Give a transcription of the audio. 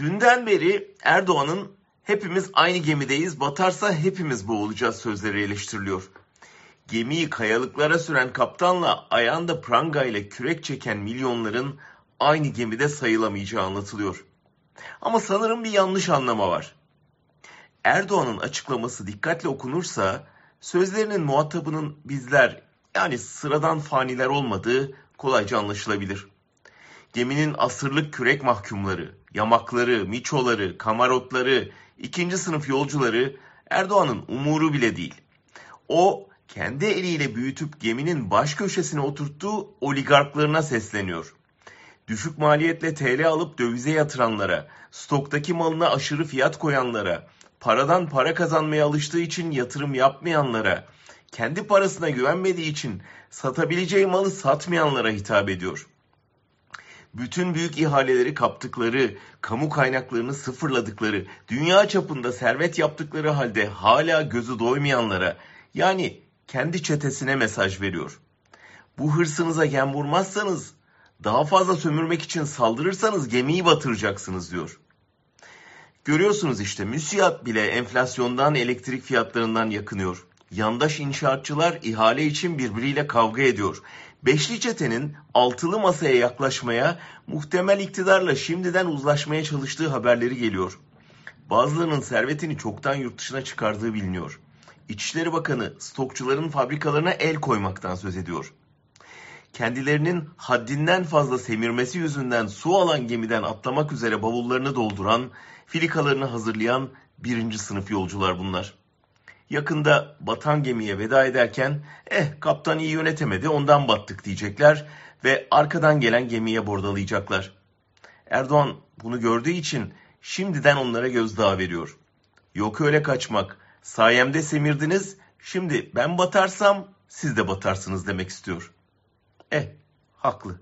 Dünden beri Erdoğan'ın hepimiz aynı gemideyiz, batarsa hepimiz boğulacağız sözleri eleştiriliyor. Gemiyi kayalıklara süren kaptanla ayağında pranga ile kürek çeken milyonların aynı gemide sayılamayacağı anlatılıyor. Ama sanırım bir yanlış anlama var. Erdoğan'ın açıklaması dikkatle okunursa sözlerinin muhatabının bizler yani sıradan faniler olmadığı kolayca anlaşılabilir. Geminin asırlık kürek mahkumları, yamakları, miçoları, kamarotları, ikinci sınıf yolcuları Erdoğan'ın umuru bile değil. O kendi eliyle büyütüp geminin baş köşesine oturttuğu oligarklarına sesleniyor. Düşük maliyetle TL alıp dövize yatıranlara, stoktaki malına aşırı fiyat koyanlara, paradan para kazanmaya alıştığı için yatırım yapmayanlara, kendi parasına güvenmediği için satabileceği malı satmayanlara hitap ediyor. Bütün büyük ihaleleri kaptıkları, kamu kaynaklarını sıfırladıkları, dünya çapında servet yaptıkları halde hala gözü doymayanlara, yani kendi çetesine mesaj veriyor. Bu hırsınıza gem vurmazsanız, daha fazla sömürmek için saldırırsanız gemiyi batıracaksınız diyor. Görüyorsunuz işte müsiyat bile enflasyondan elektrik fiyatlarından yakınıyor. Yandaş inşaatçılar ihale için birbiriyle kavga ediyor. Beşli çetenin altılı masaya yaklaşmaya, muhtemel iktidarla şimdiden uzlaşmaya çalıştığı haberleri geliyor. Bazılarının servetini çoktan yurt dışına çıkardığı biliniyor. İçişleri Bakanı stokçuların fabrikalarına el koymaktan söz ediyor. Kendilerinin haddinden fazla semirmesi yüzünden su alan gemiden atlamak üzere bavullarını dolduran, filikalarını hazırlayan birinci sınıf yolcular bunlar. Yakında batan gemiye veda ederken eh kaptan iyi yönetemedi ondan battık diyecekler ve arkadan gelen gemiye bordalayacaklar. Erdoğan bunu gördüğü için şimdiden onlara gözdağı veriyor. Yok öyle kaçmak. Sayemde semirdiniz. Şimdi ben batarsam siz de batarsınız demek istiyor. Eh, haklı.